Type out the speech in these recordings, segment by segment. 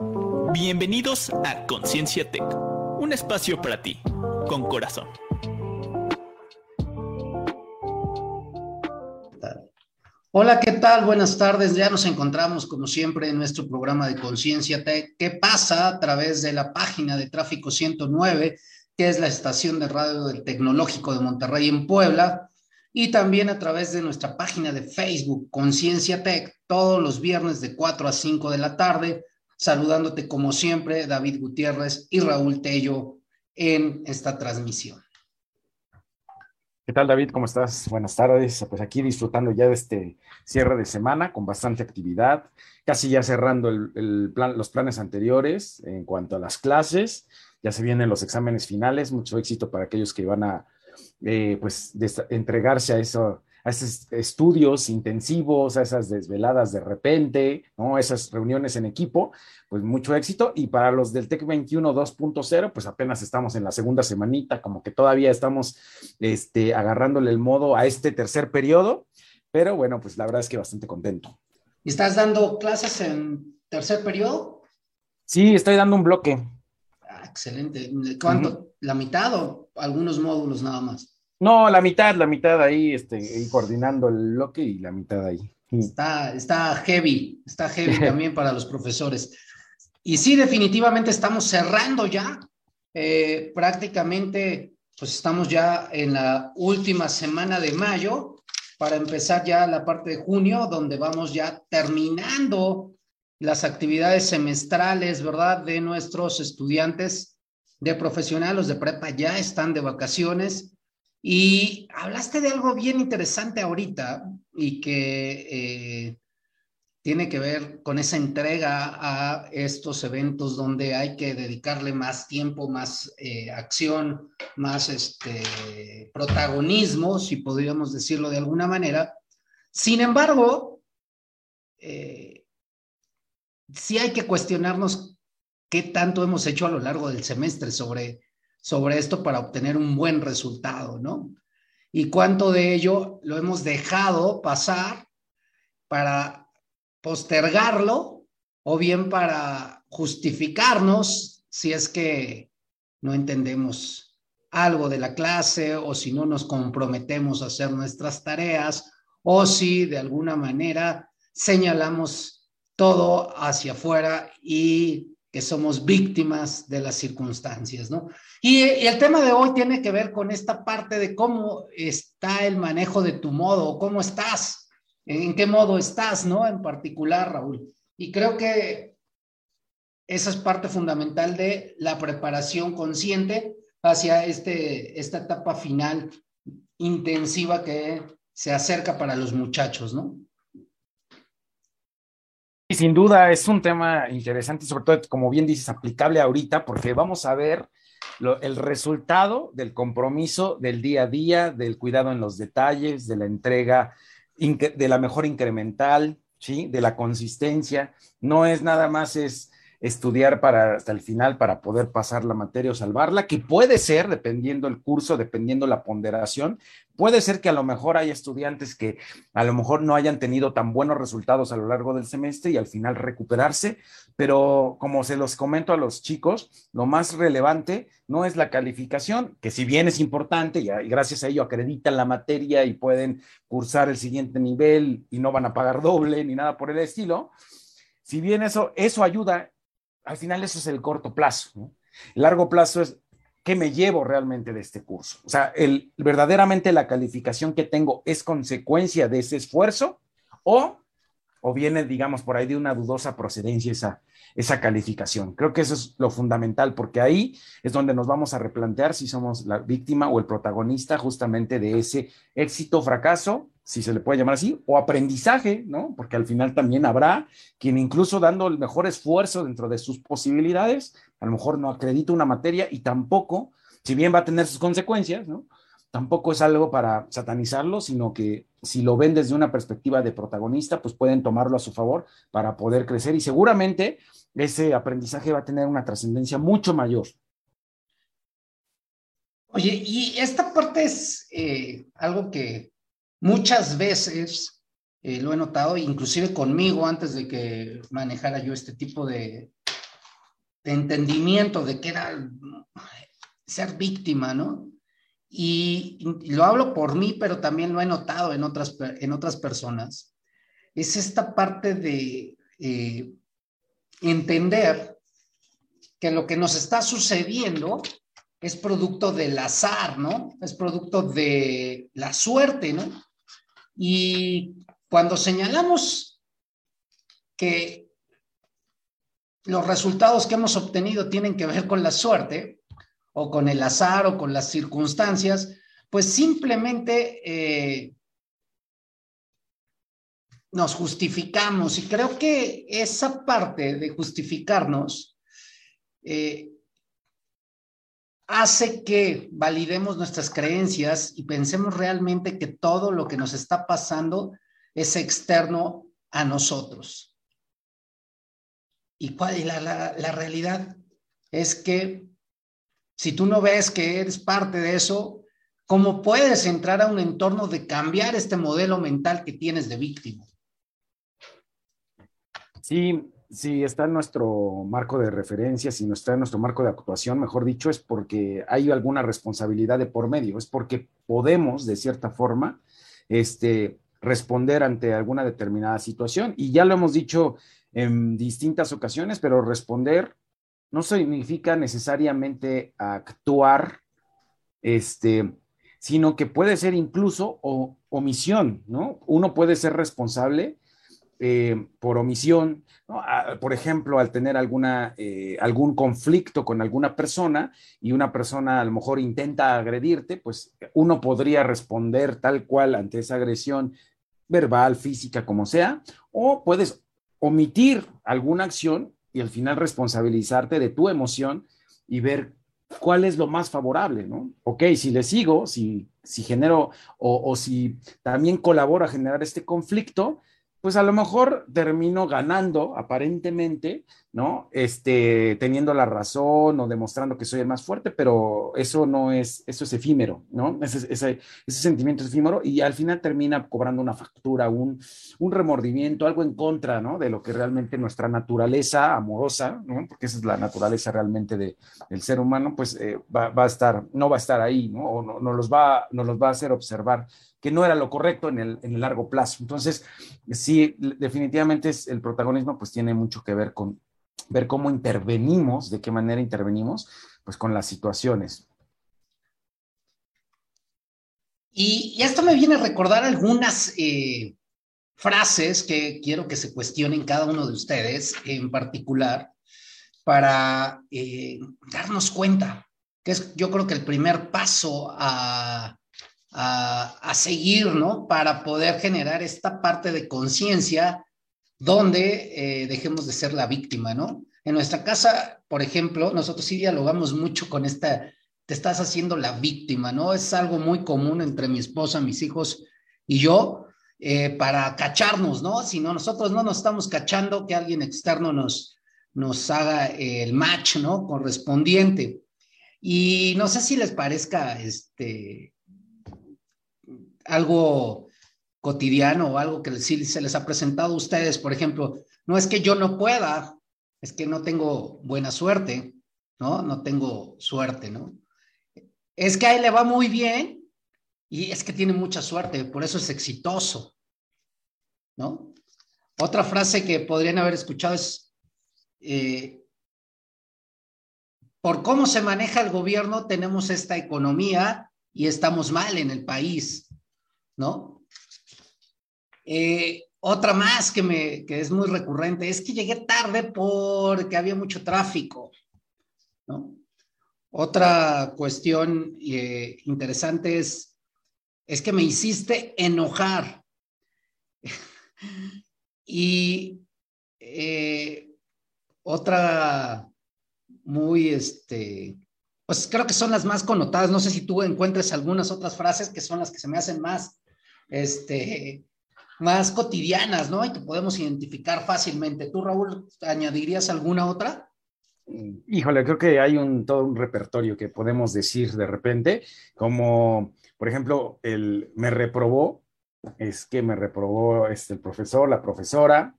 Bienvenidos a Conciencia Tech, un espacio para ti, con corazón. Hola, ¿qué tal? Buenas tardes. Ya nos encontramos, como siempre, en nuestro programa de Conciencia Tech. ¿Qué pasa a través de la página de Tráfico 109, que es la estación de radio del Tecnológico de Monterrey en Puebla? Y también a través de nuestra página de Facebook, Conciencia Tech, todos los viernes de 4 a 5 de la tarde. Saludándote, como siempre, David Gutiérrez y Raúl Tello en esta transmisión. ¿Qué tal, David? ¿Cómo estás? Buenas tardes. Pues aquí disfrutando ya de este cierre de semana con bastante actividad, casi ya cerrando el, plan, los planes anteriores en cuanto a las clases. Ya se vienen los exámenes finales. Mucho éxito para aquellos que van a eh, pues, entregarse a eso, a esos estudios intensivos, a esas desveladas de repente, ¿no? Esas reuniones en equipo, pues mucho éxito. Y para los del TEC 21 2.0, pues apenas estamos en la segunda semanita, como que todavía estamos este, agarrándole el modo a este tercer periodo, pero bueno, pues la verdad es que bastante contento. ¿Y estás dando clases en tercer periodo? Sí, estoy dando un bloque. Ah, excelente. ¿Cuánto? ¿La mitad o algunos módulos nada más? No, la mitad, la mitad ahí, este, coordinando el bloque y la mitad ahí. Está, está heavy, está heavy también para los profesores. Y sí, definitivamente estamos cerrando ya. Eh, prácticamente, pues estamos ya en la última semana de mayo para empezar ya la parte de junio, donde vamos ya terminando las actividades semestrales, ¿verdad? De nuestros estudiantes de profesionales, de prepa ya están de vacaciones y hablaste de algo bien interesante ahorita y que eh, tiene que ver con esa entrega a estos eventos donde hay que dedicarle más tiempo, más eh, acción, más este, protagonismo, si podríamos decirlo de alguna manera. Sin embargo, eh, sí hay que cuestionarnos qué tanto hemos hecho a lo largo del semestre sobre sobre esto para obtener un buen resultado, ¿no? Y cuánto de ello lo hemos dejado pasar para postergarlo o bien para justificarnos si es que no entendemos algo de la clase o si no nos comprometemos a hacer nuestras tareas o si de alguna manera señalamos todo hacia afuera y somos víctimas de las circunstancias, ¿no? Y, el tema de hoy tiene que ver con esta parte de cómo está el manejo de tu modo, cómo estás, en qué modo estás, ¿no? En particular, Raúl. Y creo que esa es parte fundamental de la preparación consciente hacia este, esta etapa final intensiva que se acerca para los muchachos, ¿no? Y sin duda es un tema interesante, sobre todo, como bien dices, aplicable ahorita, porque vamos a ver el resultado del compromiso del día a día, del cuidado en los detalles, de la entrega, de la mejor incremental, ¿sí? De la consistencia. No es nada más es estudiar para hasta el final para poder pasar la materia o salvarla, que puede ser, dependiendo el curso, dependiendo la ponderación, puede ser que a lo mejor haya estudiantes que a lo mejor no hayan tenido tan buenos resultados a lo largo del semestre y al final recuperarse, pero como se los comento a los chicos, lo más relevante no es la calificación, que si bien es importante y gracias a ello acreditan la materia y pueden cursar el siguiente nivel y no van a pagar doble ni nada por el estilo, si bien eso, eso ayuda al final eso es el corto plazo. El largo plazo es qué me llevo realmente de este curso. O sea, el, verdaderamente la calificación que tengo es consecuencia de ese esfuerzo o, o viene, digamos, por ahí de una dudosa procedencia esa, esa calificación. Creo que eso es lo fundamental, porque ahí es donde nos vamos a replantear si somos la víctima o el protagonista justamente de ese éxito fracaso si se le puede llamar así, o aprendizaje, ¿no? Porque al final también habrá quien incluso dando el mejor esfuerzo dentro de sus posibilidades, a lo mejor no acredita una materia y tampoco, si bien va a tener sus consecuencias, ¿no? Tampoco es algo para satanizarlo, sino que si lo ven desde una perspectiva de protagonista, pues pueden tomarlo a su favor para poder crecer y seguramente ese aprendizaje va a tener una trascendencia mucho mayor. Oye, y esta parte es eh, algo que Muchas veces eh, lo he notado, inclusive conmigo antes de que manejara yo este tipo de, entendimiento de que era ser víctima, ¿no? Y, lo hablo por mí, pero también lo he notado en otras, en otras personas, es esta parte de eh, entender que lo que nos está sucediendo es producto del azar, ¿no? Es producto de la suerte, ¿no? Y cuando señalamos que los resultados que hemos obtenido tienen que ver con la suerte o con el azar o con las circunstancias, pues simplemente eh, nos justificamos. Y creo que esa parte de justificarnos eh, hace que validemos nuestras creencias y pensemos realmente que todo lo que nos está pasando es externo a nosotros. ¿Y cuál es la, la realidad? Es que si tú no ves que eres parte de eso, ¿cómo puedes entrar a un entorno de cambiar este modelo mental que tienes de víctima? Sí, si está en nuestro marco de referencia, si no está en nuestro marco de actuación, mejor dicho, es porque hay alguna responsabilidad de por medio, es porque podemos, de cierta forma, este, responder ante alguna determinada situación. Y ya lo hemos dicho en distintas ocasiones, pero responder no significa necesariamente actuar, este, sino que puede ser incluso omisión, ¿no? Uno puede ser responsable eh, por omisión, por ejemplo, al tener alguna, eh, algún conflicto con alguna persona y una persona a lo mejor intenta agredirte, pues uno podría responder tal cual ante esa agresión verbal, física, como sea, o puedes omitir alguna acción y al final responsabilizarte de tu emoción y ver cuál es lo más favorable, ¿no? Ok, si le sigo, si, si genero o, o si también colaboro a generar este conflicto, pues a lo mejor termino ganando aparentemente, ¿no? Este, teniendo la razón o demostrando que soy el más fuerte, pero eso no es, eso es efímero, ¿no? Ese, sentimiento es efímero y al final termina cobrando una factura, un, remordimiento, algo en contra. De lo que realmente nuestra naturaleza amorosa. Porque esa es la naturaleza realmente de, del ser humano, pues eh, va, a estar, no va a estar ahí, ¿no? O no los va, nos los va a hacer observar que no era lo correcto en el, en el largo plazo. Entonces, sí, definitivamente es, el protagonismo pues tiene mucho que ver con ver cómo intervenimos, de qué manera intervenimos, pues con las situaciones. Y, esto me viene a recordar algunas eh, frases que quiero que se cuestionen cada uno de ustedes en particular para eh, darnos cuenta, que es yo creo que el primer paso a a, seguir, ¿no? Para poder generar esta parte de conciencia donde eh, dejemos de ser la víctima, ¿no? En nuestra casa, por ejemplo, nosotros sí dialogamos mucho con esta, te estás haciendo la víctima, ¿no? Es algo muy común entre mi esposa, mis hijos y yo, eh, para cacharnos, ¿no? Si no, nosotros no nos estamos cachando, que alguien externo nos, nos haga el match, ¿no? Correspondiente. Y no sé si les parezca, este, algo cotidiano o algo que sí se les ha presentado a ustedes, por ejemplo, no es que yo no pueda, es que no tengo buena suerte, ¿no? No tengo suerte, ¿no? Es que a él le va muy bien y es que tiene mucha suerte, por eso es exitoso, ¿no? Otra frase que podrían haber escuchado es, eh, por cómo se maneja el gobierno, tenemos esta economía y estamos mal en el país. ¿no? Eh, otra más que, me, que es muy recurrente es que llegué tarde porque había mucho tráfico. Otra cuestión eh, interesante es, es que me hiciste enojar. y eh, otra muy, este, pues creo que son las más connotadas. No sé si tú encuentres algunas otras frases que son las que se me hacen más este, más cotidianas, ¿no? Y que podemos identificar fácilmente. ¿Tú, Raúl, añadirías alguna otra? Híjole, creo que hay un, todo un repertorio que podemos decir de repente, como, por ejemplo, el me reprobó, es que me reprobó este, el profesor, la profesora,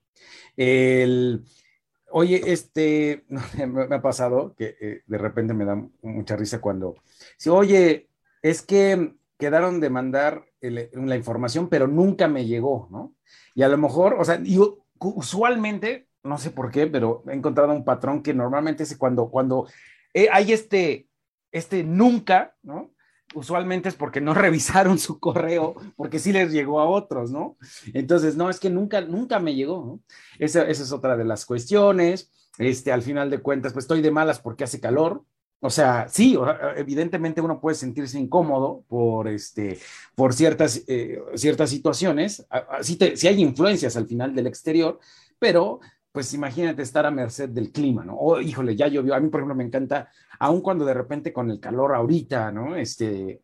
el Oye, este, me ha pasado que eh, de repente me da mucha risa cuando, si, oye, es que quedaron de mandar la información, pero nunca me llegó, ¿no? Y a lo mejor, o sea, yo usualmente, no sé por qué, pero he encontrado un patrón que normalmente es cuando, cuando eh, hay este, este nunca, ¿no? usualmente es porque no revisaron su correo, porque sí les llegó a otros, ¿no? Entonces, no, es que nunca, nunca me llegó, ¿no? Esa, es otra de las cuestiones. Este, al final de cuentas, pues estoy de malas porque hace calor. O sea, sí, evidentemente uno puede sentirse incómodo por, este, por ciertas, eh, ciertas situaciones. Si, si hay influencias al final del exterior, pero pues imagínate estar a merced del clima, ¿no? O, híjole, ya llovió. A mí, por ejemplo, me encanta, aun cuando de repente con el calor ahorita, ¿no? Este,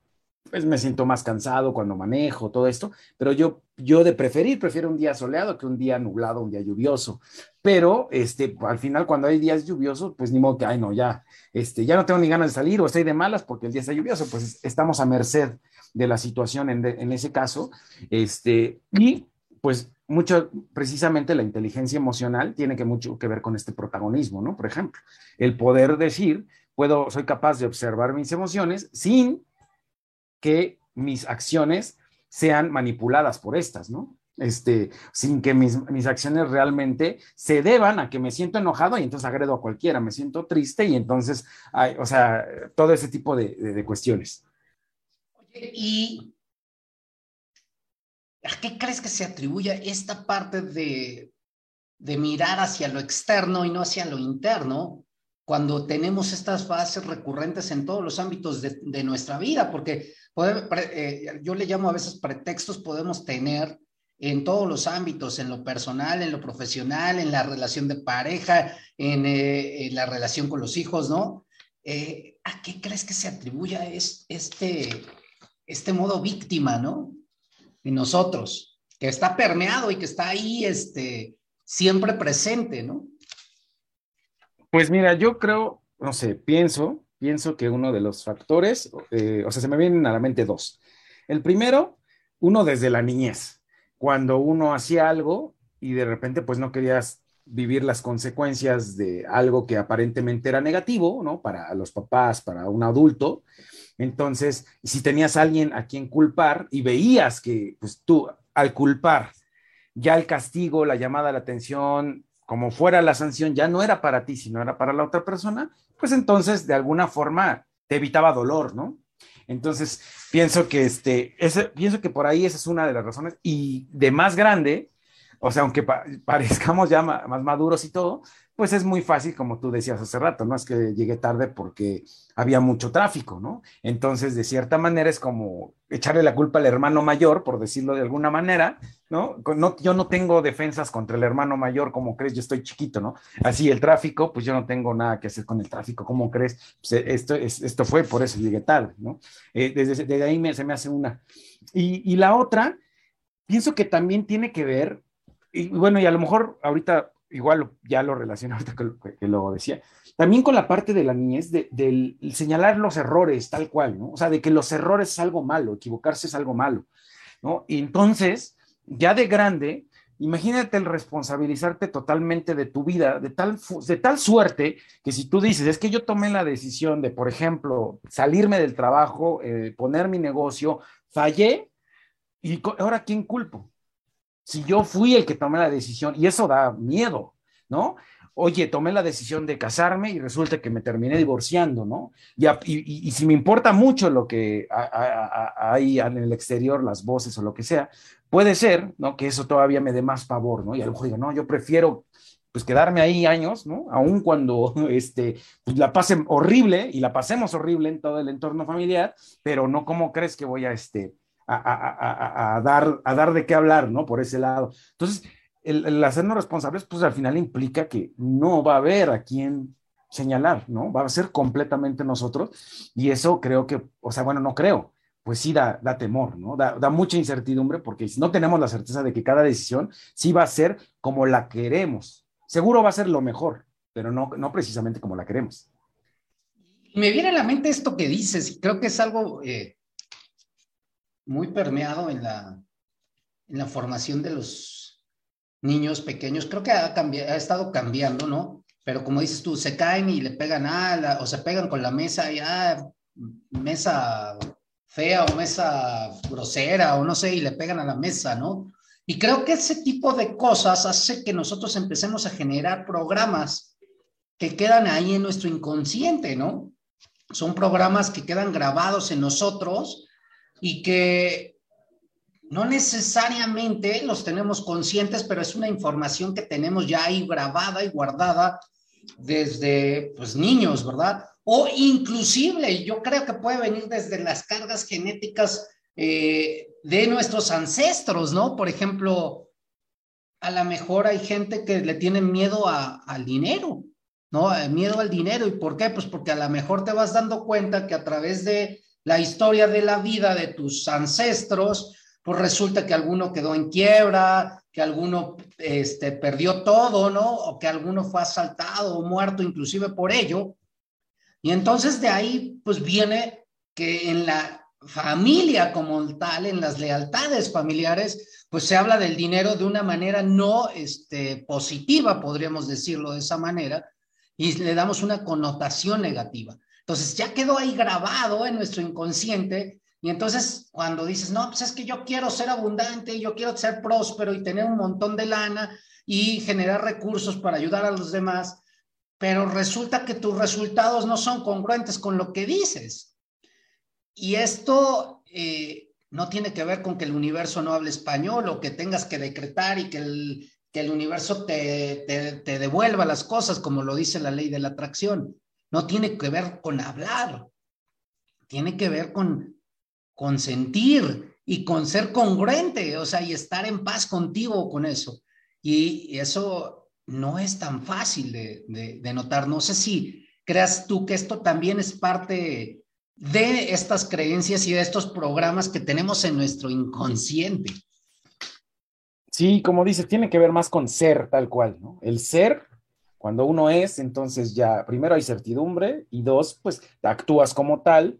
pues me siento más cansado cuando manejo, todo esto, pero yo, yo de preferir, prefiero un día soleado que un día nublado, un día lluvioso. Pero, este, al final, cuando hay días lluviosos, pues ni modo que, ay, no, ya, este, ya no tengo ni ganas de salir o estoy de malas porque el día está lluvioso, pues estamos a merced de la situación en, en ese caso. Este, y pues mucho, precisamente la inteligencia emocional tiene que mucho que ver con este protagonismo, ¿no? Por ejemplo, el poder decir, puedo, soy capaz de observar mis emociones sin que mis acciones sean manipuladas por estas, ¿no? Este, sin que mis, acciones realmente se deban a que me siento enojado y entonces agredo a cualquiera, me siento triste y entonces, hay, o sea, todo ese tipo de, de cuestiones. Y ¿A qué crees que se atribuye esta parte de, mirar hacia lo externo y no hacia lo interno cuando tenemos estas bases recurrentes en todos los ámbitos de, nuestra vida? Porque eh, yo le llamo a veces pretextos, podemos tener en todos los ámbitos, en lo personal, en lo profesional, en la relación de pareja, en, eh, la relación con los hijos, ¿no? Eh, ¿A qué crees que se atribuye este, este modo víctima, ¿no? en nosotros, que está permeado y que está ahí este, siempre presente, ¿no? Pues mira, yo creo, no sé, pienso, pienso que uno de los factores, eh, o sea, se me vienen a la mente dos. El primero, uno desde la niñez, cuando uno hacía algo y de repente pues no querías vivir las consecuencias de algo que aparentemente era negativo, ¿no? Para los papás, para un adulto, entonces, si tenías a alguien a quien culpar y veías que pues, tú al culpar ya el castigo, la llamada a la atención, como fuera la sanción, ya no era para ti, sino era para la otra persona, pues entonces de alguna forma te evitaba dolor, ¿no? Entonces, pienso que este, ese, pienso que por ahí esa es una de las razones. Y de más grande, o sea, aunque parezcamos ya más maduros y todo, pues es muy fácil, como tú decías hace rato, ¿no? Es que llegué tarde porque había mucho tráfico, ¿no? Entonces, de cierta manera es como echarle la culpa al hermano mayor, por decirlo de alguna manera, ¿no? yo no tengo defensas contra el hermano mayor, como crees, yo estoy chiquito, ¿no? Así el tráfico, pues yo no tengo nada que hacer con el tráfico, ¿cómo crees? Pues eh, esto, esto fue, por eso llegué tarde, ¿no? Eh, desde, ahí me, se me hace una. Y, y la otra, pienso que también tiene que ver, y bueno, y a lo mejor ahorita igual ya lo relaciono ahorita que, lo decía, también con la parte de la niñez, de, del señalar los errores tal cual, ¿no? O sea, de que los errores es algo malo, equivocarse es algo malo, ¿no? Y entonces, ya de grande, imagínate el responsabilizarte totalmente de tu vida, de tal, de tal suerte que si tú dices, es que yo tomé la decisión de, por ejemplo, salirme del trabajo, eh, poner mi negocio, fallé, y ahora ¿quién culpo? Si yo fui el que tomé la decisión, y eso da miedo, ¿no? Oye, tomé la decisión de casarme y resulta que me terminé divorciando, ¿no? Y, si me importa mucho lo que hay en el exterior, las voces o lo que sea, puede ser, ¿no? Que eso todavía me dé más favor, ¿no? Y a lo mejor digo, no, yo prefiero pues quedarme ahí años, ¿no? Aun cuando este, pues, la pasen horrible y la pasemos horrible en todo el entorno familiar, pero no como crees que voy a, este, a, dar, de qué hablar, ¿no? Por ese lado. Entonces, el, hacernos responsables, pues al final implica que no va a haber a quien señalar, ¿no? Va a ser completamente nosotros. Y eso creo que, o sea, bueno, no creo, pues sí da, temor, ¿no? Da, da, mucha incertidumbre porque no tenemos la certeza de que cada decisión sí va a ser como la queremos. Seguro va a ser lo mejor, pero no, no precisamente como la queremos. Me viene a la mente esto que dices, creo que es algo eh, muy permeado en la, en la formación de los niños pequeños, creo que ha, cambiado, ha estado cambiando, ¿no? Pero como dices tú, se caen y le pegan a o se pegan con la mesa y ah, mesa fea o mesa grosera o no sé, y le pegan a la mesa, ¿no? Y creo que ese tipo de cosas hace que nosotros empecemos a generar programas que quedan ahí en nuestro inconsciente, ¿no? Son programas que quedan grabados en nosotros y que no necesariamente los tenemos conscientes, pero es una información que tenemos ya ahí grabada y guardada desde pues niños, ¿verdad? O inclusive yo creo que puede venir desde las cargas genéticas eh, de nuestros ancestros, ¿no? Por ejemplo, a lo mejor hay gente que le tiene miedo al dinero, ¿no? Miedo al dinero. ¿Y por qué? Pues porque a lo mejor te vas dando cuenta que a través de la historia de la vida de tus ancestros, pues resulta que alguno quedó en quiebra, que alguno este, perdió todo, ¿no? O que alguno fue asaltado o muerto inclusive por ello. Y entonces de ahí, pues viene que en la familia como tal, en las lealtades familiares, pues se habla del dinero de una manera no este, positiva, podríamos decirlo de esa manera, y le damos una connotación negativa. Entonces ya quedó ahí grabado en nuestro inconsciente y entonces cuando dices, no, pues es que yo quiero ser abundante, yo quiero ser próspero y tener un montón de lana y generar recursos para ayudar a los demás, pero resulta que tus resultados no son congruentes con lo que dices. Y esto eh, no tiene que ver con que el universo no hable español o que tengas que decretar y que el, que el universo te, te, devuelva las cosas, como lo dice la ley de la atracción. No tiene que ver con hablar, tiene que ver con, con sentir y con ser congruente, o sea, y estar en paz contigo con eso. Y eso no es tan fácil de, de, de notar. No sé si creas tú que esto también es parte de estas creencias y de estos programas que tenemos en nuestro inconsciente. Sí, como dices, tiene que ver más con ser tal cual, ¿no? El ser, cuando uno es, entonces ya, primero hay certidumbre y dos, pues actúas como tal,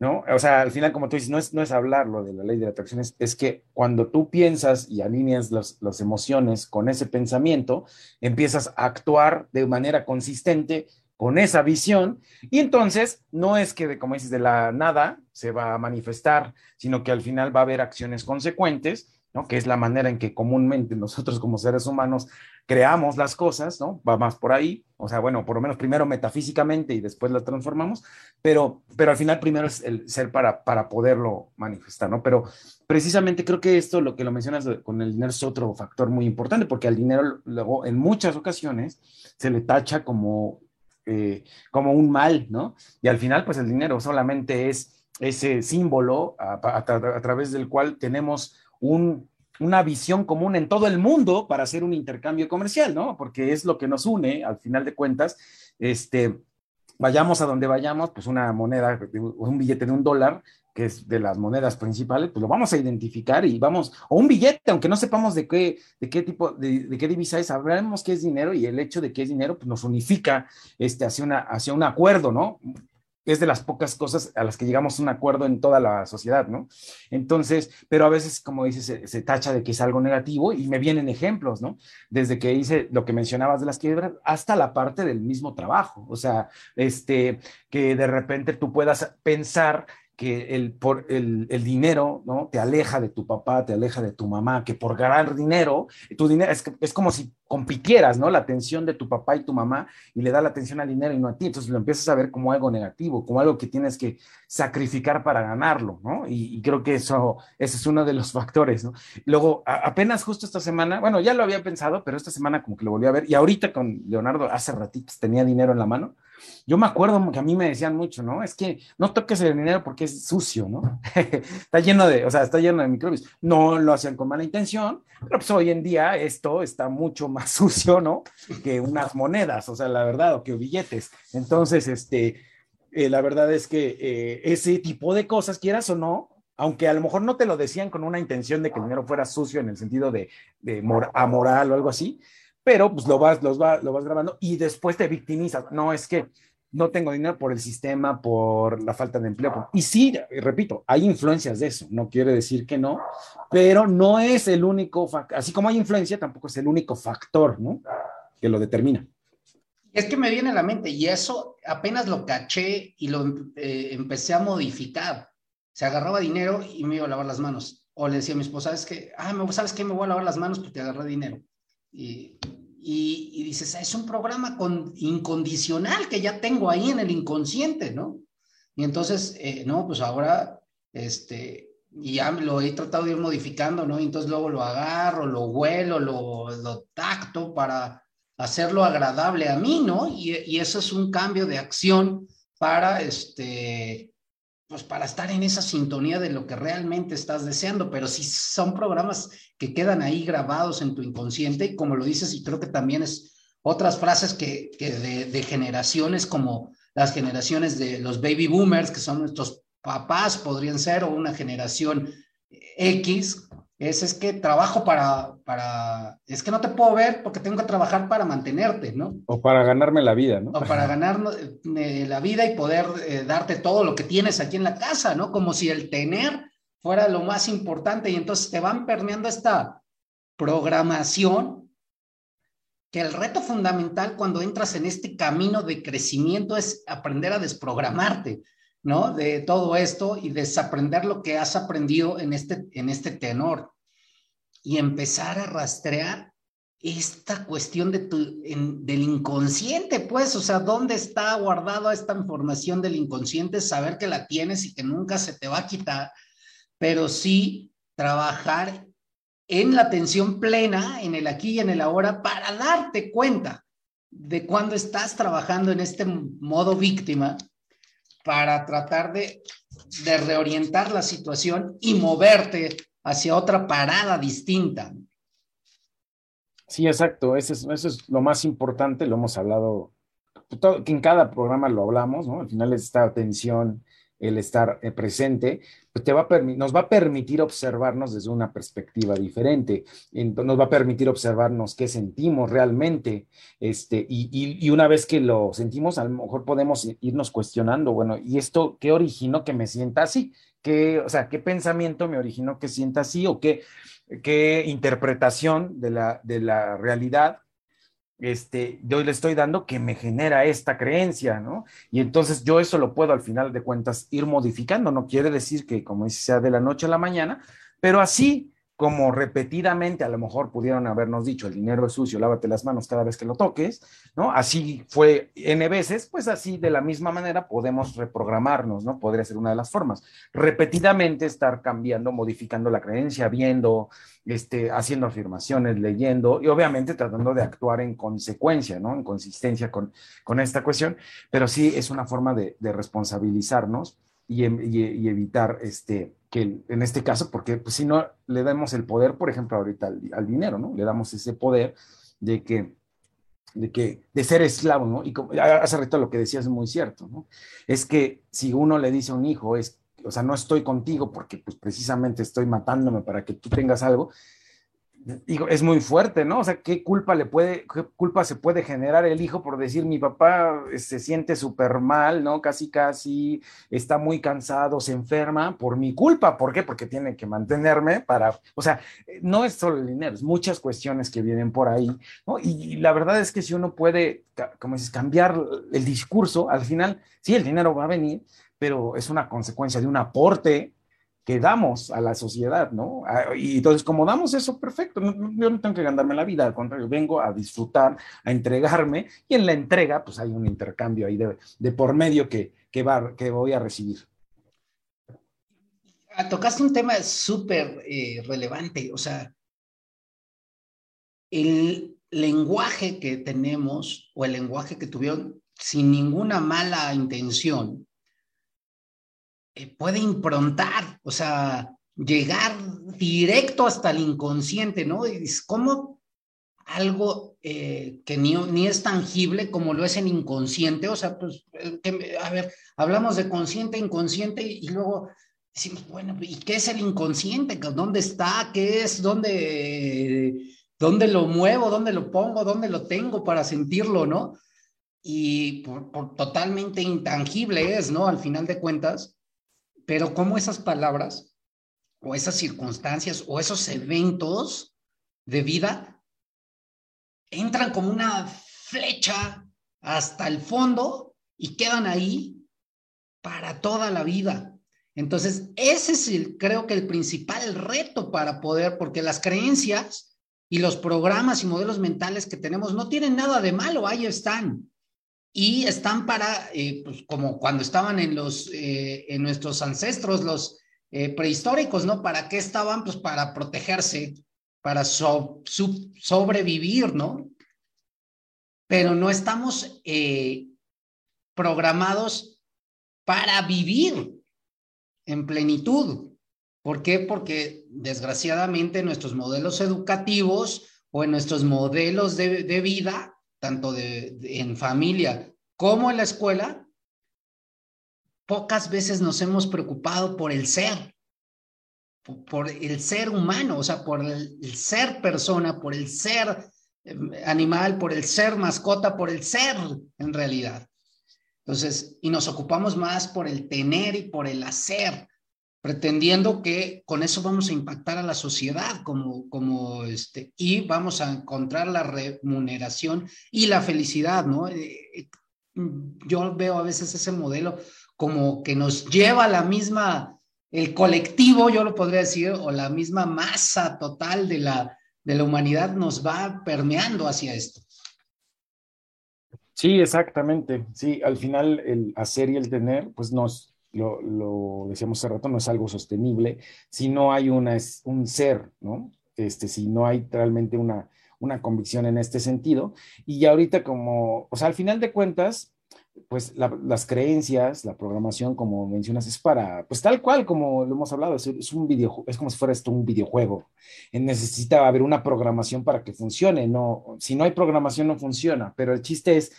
¿no? O sea, al final, como tú dices, no es, no es hablarlo de la ley de la atracción, es, que cuando tú piensas y alineas las emociones con ese pensamiento, empiezas a actuar de manera consistente con esa visión y entonces no es que, como dices, de la nada se va a manifestar, sino que al final va a haber acciones consecuentes ¿no? Que es la manera en que comúnmente nosotros como seres humanos creamos las cosas, ¿no? Va más por ahí, o sea, bueno, por lo menos primero metafísicamente y después las transformamos, pero, pero al final primero es el ser para, para poderlo manifestar, ¿no? Pero precisamente creo que esto, lo que lo mencionas con el dinero es otro factor muy importante, porque al dinero luego en muchas ocasiones se le tacha como, eh, como un mal, ¿no? Y al final, pues el dinero solamente es ese símbolo a través del cual tenemos una visión común en todo el mundo para hacer un intercambio comercial, ¿no? Porque es lo que nos une, al final de cuentas, este, vayamos a donde vayamos, pues una moneda, un billete de un dólar, que es de las monedas principales, pues lo vamos a identificar y vamos, o un billete, aunque no sepamos de qué, de qué tipo, de, qué divisa es, sabremos qué es dinero y el hecho de que es dinero, pues nos unifica este, hacia, una, hacia un acuerdo, ¿no? Es de las pocas cosas a las que llegamos a un acuerdo en toda la sociedad, ¿no? Entonces, pero a veces, como dices, se, tacha de que es algo negativo y me vienen ejemplos, ¿no? Desde que hice lo que mencionabas de las quiebras hasta la parte del mismo trabajo, o sea, este, que de repente tú puedas pensar que el, por el, el, dinero, ¿no? Te aleja de tu papá, te aleja de tu mamá, que por ganar dinero, tu dinero es, es como si compitieras, ¿no? La atención de tu papá y tu mamá y le da la atención al dinero y no a ti. Entonces lo empiezas a ver como algo negativo, como algo que tienes que sacrificar para ganarlo, ¿no? Y, creo que eso, ese es uno de los factores, ¿no? Luego, apenas justo esta semana, bueno, ya lo había pensado, pero esta semana como que lo volví a ver y ahorita con Leonardo hace ratitos tenía dinero en la mano yo me acuerdo que a mí me decían mucho, ¿no? Es que no toques el dinero porque es sucio, ¿no? está lleno de, o sea, está lleno de microbios. No lo hacían con mala intención, pero pues hoy en día esto está mucho más sucio, ¿no? Que unas monedas, o sea, la verdad, o que billetes. Entonces, este, eh, la verdad es que eh, ese tipo de cosas, quieras o no, aunque a lo mejor no te lo decían con una intención de que el dinero fuera sucio en el sentido de, de amoral o algo así, pero pues lo vas, los va, lo vas grabando y después te victimizas. No, es que no tengo dinero por el sistema, por la falta de empleo. Y sí, repito, hay influencias de eso, no quiere decir que no, pero no es el único, así como hay influencia, tampoco es el único factor, ¿no? Que lo determina. Es que me viene a la mente y eso apenas lo caché y lo eh, empecé a modificar. Se agarraba dinero y me iba a lavar las manos. O le decía a mi esposa, ¿sabes qué? Ah, ¿sabes qué? Me voy a lavar las manos porque agarré dinero. Y, y, dices, es un programa con, incondicional que ya tengo ahí en el inconsciente, ¿no? Y entonces, eh, no, pues ahora, este, ya lo he tratado de ir modificando, ¿no? Y entonces luego lo agarro, lo huelo, lo, lo tacto para hacerlo agradable a mí, ¿no? Y, y, eso es un cambio de acción para, este, pues para estar en esa sintonía de lo que realmente estás deseando, pero si son programas que quedan ahí grabados en tu inconsciente, y como lo dices, y creo que también es otras frases que, de, de generaciones como las generaciones de los baby boomers, que son nuestros papás, podrían ser, o una generación X, es, es que trabajo para, para, es que no te puedo ver porque tengo que trabajar para mantenerte, ¿no? O para ganarme la vida, ¿no? O para ganar eh, la vida y poder eh, darte todo lo que tienes aquí en la casa, ¿no? Como si el tener fuera lo más importante y entonces te van permeando esta programación que el reto fundamental cuando entras en este camino de crecimiento es aprender a desprogramarte. ¿No? De todo esto y desaprender lo que has aprendido en este, en este tenor y empezar a rastrear esta cuestión de tu, del inconsciente, pues, o sea, ¿dónde está guardada esta información del inconsciente? Saber que la tienes y que nunca se te va a quitar, pero sí trabajar en la atención plena, en el aquí y en el ahora, para darte cuenta de cuando estás trabajando en este modo víctima para tratar de, reorientar la situación y moverte hacia otra parada distinta. Sí, exacto, eso es, eso es lo más importante, lo hemos hablado, que en cada programa lo hablamos, ¿no? Al final es esta atención, el estar eh, presente, pues te va nos va a permitir observarnos desde una perspectiva diferente, nos va a permitir observarnos qué sentimos realmente, este, y, y, una vez que lo sentimos, a lo mejor podemos irnos cuestionando, bueno, ¿y esto qué originó que me sienta así? ¿Qué, o sea, qué pensamiento me originó que sienta así o qué, qué interpretación de la, de la realidad este, yo le estoy dando que me genera esta creencia, ¿no? Y entonces yo eso lo puedo al final de cuentas ir modificando, no quiere decir que como dice sea de la noche a la mañana, pero así como repetidamente a lo mejor pudieron habernos dicho, el dinero es sucio, lávate las manos cada vez que lo toques, ¿no? Así fue N veces, pues así de la misma manera podemos reprogramarnos, ¿no? Podría ser una de las formas. Repetidamente estar cambiando, modificando la creencia, viendo, este, haciendo afirmaciones, leyendo y obviamente tratando de actuar en consecuencia, ¿no? En consistencia con, con esta cuestión, pero sí es una forma de, responsabilizarnos y, y, evitar este, que en este caso, porque pues, si no le damos el poder, por ejemplo, ahorita al, dinero, ¿no? Le damos ese poder de que, de que, de ser esclavo, ¿no? Y como, hace rato lo que decías es muy cierto, ¿no? Es que si uno le dice a un hijo, es, o sea, no estoy contigo porque pues precisamente estoy matándome para que tú tengas algo, es muy fuerte, ¿no? O sea, ¿qué culpa le puede, culpa se puede generar el hijo por decir mi papá eh, se siente súper mal, ¿no? Casi, casi está muy cansado, se enferma por mi culpa. ¿Por qué? Porque tiene que mantenerme para, o sea, no es solo el dinero, es muchas cuestiones que vienen por ahí, ¿no? Y, la verdad es que si uno puede, como dices, cambiar el discurso, al final, sí, el dinero va a venir, pero es una consecuencia de un aporte que damos a la sociedad, ¿no? Ah, y entonces, como damos eso, perfecto, yo no tengo que ganarme la vida, al contrario, vengo a disfrutar, a entregarme, y en la entrega, pues hay un intercambio ahí de, por medio que, que, va, que voy a recibir. Ah, tocaste un tema súper eh, relevante, o sea, el lenguaje que tenemos o el lenguaje que tuvieron sin ninguna mala intención, puede improntar, o sea, llegar directo hasta el inconsciente, ¿no? Es como algo eh, que ni, ni, es tangible como lo es el inconsciente, o sea, pues, eh, a ver, hablamos de consciente, inconsciente y luego decimos, bueno, ¿y qué es el inconsciente? ¿Dónde está? ¿Qué es? ¿Dónde, dónde lo muevo? ¿Dónde lo pongo? ¿Dónde lo tengo para sentirlo, no? y por, totalmente intangible es, ¿no? Al final de cuentas, pero cómo esas palabras o esas circunstancias o esos eventos de vida entran como una flecha hasta el fondo y quedan ahí para toda la vida. Entonces, ese es el, creo que el principal reto para poder, porque las creencias y los programas y modelos mentales que tenemos no tienen nada de malo, ahí están. Y están para, eh, pues como cuando estaban en los, eh, en nuestros ancestros, los eh, prehistóricos, ¿no? ¿Para qué estaban? Pues para protegerse, para sobrevivir, ¿no? Pero no estamos programados para vivir en plenitud. ¿Por qué? Porque desgraciadamente nuestros modelos educativos o en nuestros modelos de, vida, tanto de, en familia como en la escuela, pocas veces nos hemos preocupado por el ser, por, el ser humano, o sea, por el, ser persona, por el ser em, animal, por el ser mascota, por el ser en realidad. Entonces, y nos ocupamos más por el tener y por el hacer, pretendiendo que con eso vamos a impactar a la sociedad como, como este, y vamos a encontrar la remuneración y la felicidad, ¿no? Eh, eh, yo veo a veces ese modelo como que nos lleva la misma, el colectivo, yo lo podría decir, o la misma masa total de la, de la humanidad nos va permeando hacia esto. Sí, exactamente. Sí, al final el hacer y el tener, pues nos, lo, lo decíamos hace rato, no es algo sostenible si no hay una, un ser, ¿no? Este, si no hay realmente una, una convicción en este sentido. Y ya ahorita como, o sea, al final de cuentas, pues las creencias, la programación, como mencionas, es para, pues tal cual como lo hemos hablado, es, un video, es como si fuera esto un videojuego. Necesita haber una programación para que funcione, no, si no hay programación no funciona, pero el chiste es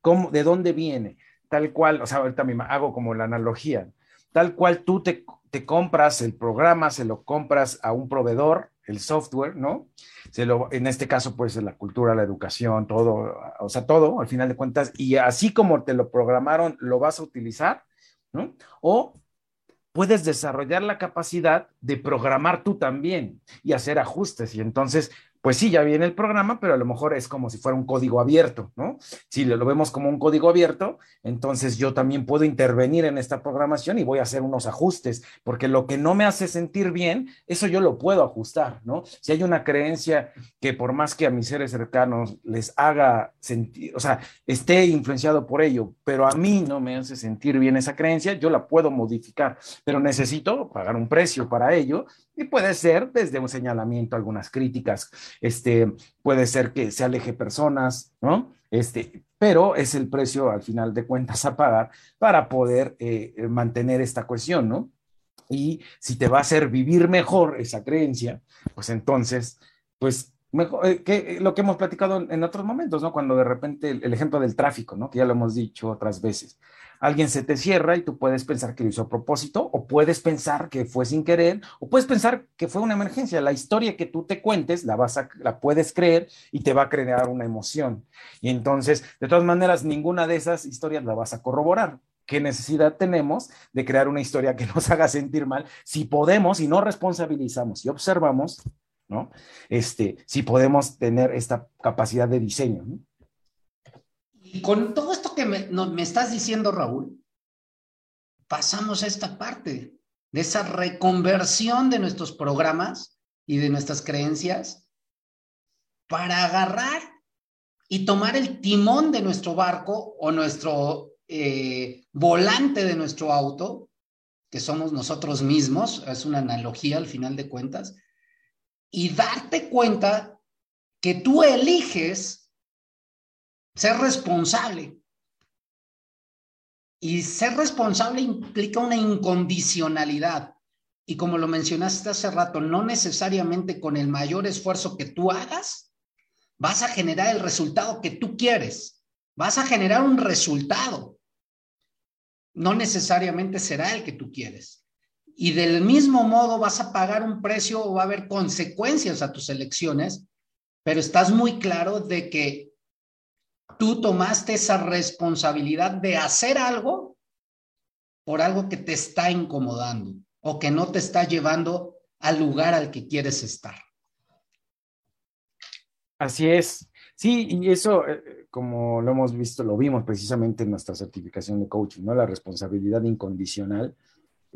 cómo, de dónde viene, tal cual, o sea, ahorita me hago como la analogía, tal cual tú te, te compras el programa, se lo compras a un proveedor, el software, ¿no? Se lo, en este caso, pues la cultura, la educación, todo, o sea, todo, al final de cuentas, y así como te lo programaron, lo vas a utilizar, ¿no? O puedes desarrollar la capacidad de programar tú también y hacer ajustes. Y entonces pues sí, ya viene el programa, pero a lo mejor es como si fuera un código abierto, ¿no? Si lo vemos como un código abierto, entonces yo también puedo intervenir en esta programación y voy a hacer unos ajustes, porque lo que no me hace sentir bien, eso yo lo puedo ajustar, ¿no? Si hay una creencia que por más que a mis seres cercanos les haga sentir, o sea, esté influenciado por ello, pero a mí no me hace sentir bien esa creencia, yo la puedo modificar, pero necesito pagar un precio para ello y puede ser desde un señalamiento, algunas críticas, este, puede ser que se aleje personas, ¿no? Este, pero es el precio al final de cuentas a pagar para poder eh, mantener esta cuestión, ¿no? Y si te va a hacer vivir mejor esa creencia, pues entonces, pues mejor, eh, que, lo que hemos platicado en, otros momentos, ¿no? Cuando de repente el, ejemplo del tráfico, ¿no? Que ya lo hemos dicho otras veces alguien se te cierra y tú puedes pensar que lo hizo a propósito, o puedes pensar que fue sin querer, o puedes pensar que fue una emergencia. La historia que tú te cuentes la, vas a, la puedes creer y te va a crear una emoción. Y entonces, de todas maneras, ninguna de esas historias la vas a corroborar. ¿Qué necesidad tenemos de crear una historia que nos haga sentir mal si podemos y no responsabilizamos y observamos, ¿no? Este, si podemos tener esta capacidad de diseño, ¿no? Y con todo esto que me, me estás diciendo, Raúl, pasamos a esta parte de esa reconversión de nuestros programas y de nuestras creencias para agarrar y tomar el timón de nuestro barco o nuestro eh, volante de nuestro auto, que somos nosotros mismos, es una analogía al final de cuentas, y darte cuenta que tú eliges ser responsable. Y ser responsable implica una incondicionalidad. Y como lo mencionaste hace rato, no necesariamente con el mayor esfuerzo que tú hagas, vas a generar el resultado que tú quieres. Vas a generar un resultado. No necesariamente será el que tú quieres. Y del mismo modo vas a pagar un precio o va a haber consecuencias a tus elecciones, pero estás muy claro de que tú tomaste esa responsabilidad de hacer algo por algo que te está incomodando o que no te está llevando al lugar al que quieres estar. Así es. Sí, y eso, eh, como lo hemos visto, lo vimos precisamente en nuestra certificación de coaching, ¿no? La responsabilidad incondicional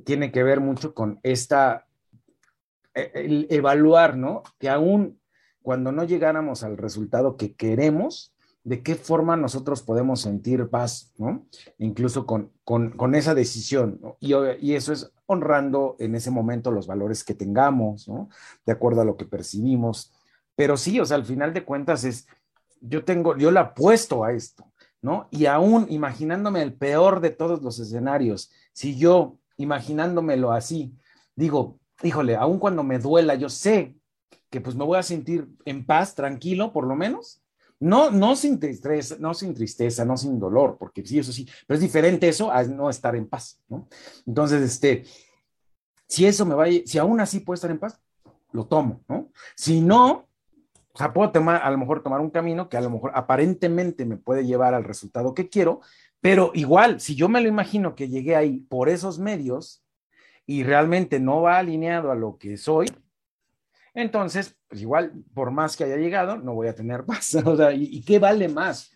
tiene que ver mucho con esta, el evaluar, ¿no? Que aún cuando no llegáramos al resultado que queremos, de qué forma nosotros podemos sentir paz, ¿no? Incluso con, con, esa decisión, ¿no? y, y, eso es honrando en ese momento los valores que tengamos, ¿no? De acuerdo a lo que percibimos. Pero sí, o sea, al final de cuentas es, yo tengo, yo la apuesto a esto, ¿no? Y aún imaginándome el peor de todos los escenarios, si yo imaginándomelo así, digo, híjole, aún cuando me duela, yo sé que pues me voy a sentir en paz, tranquilo, por lo menos. No, no sin tristeza, no sin tristeza, no sin dolor, porque sí, eso sí, pero es diferente eso a no estar en paz, ¿no? Entonces, este, si eso me va, si aún así puedo estar en paz, lo tomo, ¿no? Si no, o sea, puedo tomar, a lo mejor tomar un camino que a lo mejor aparentemente me puede llevar al resultado que quiero, pero igual, si yo me lo imagino que llegué ahí por esos medios y realmente no va alineado a lo que soy, entonces, pues igual, por más que haya llegado, no voy a tener paz. O sea, ¿y, qué vale más?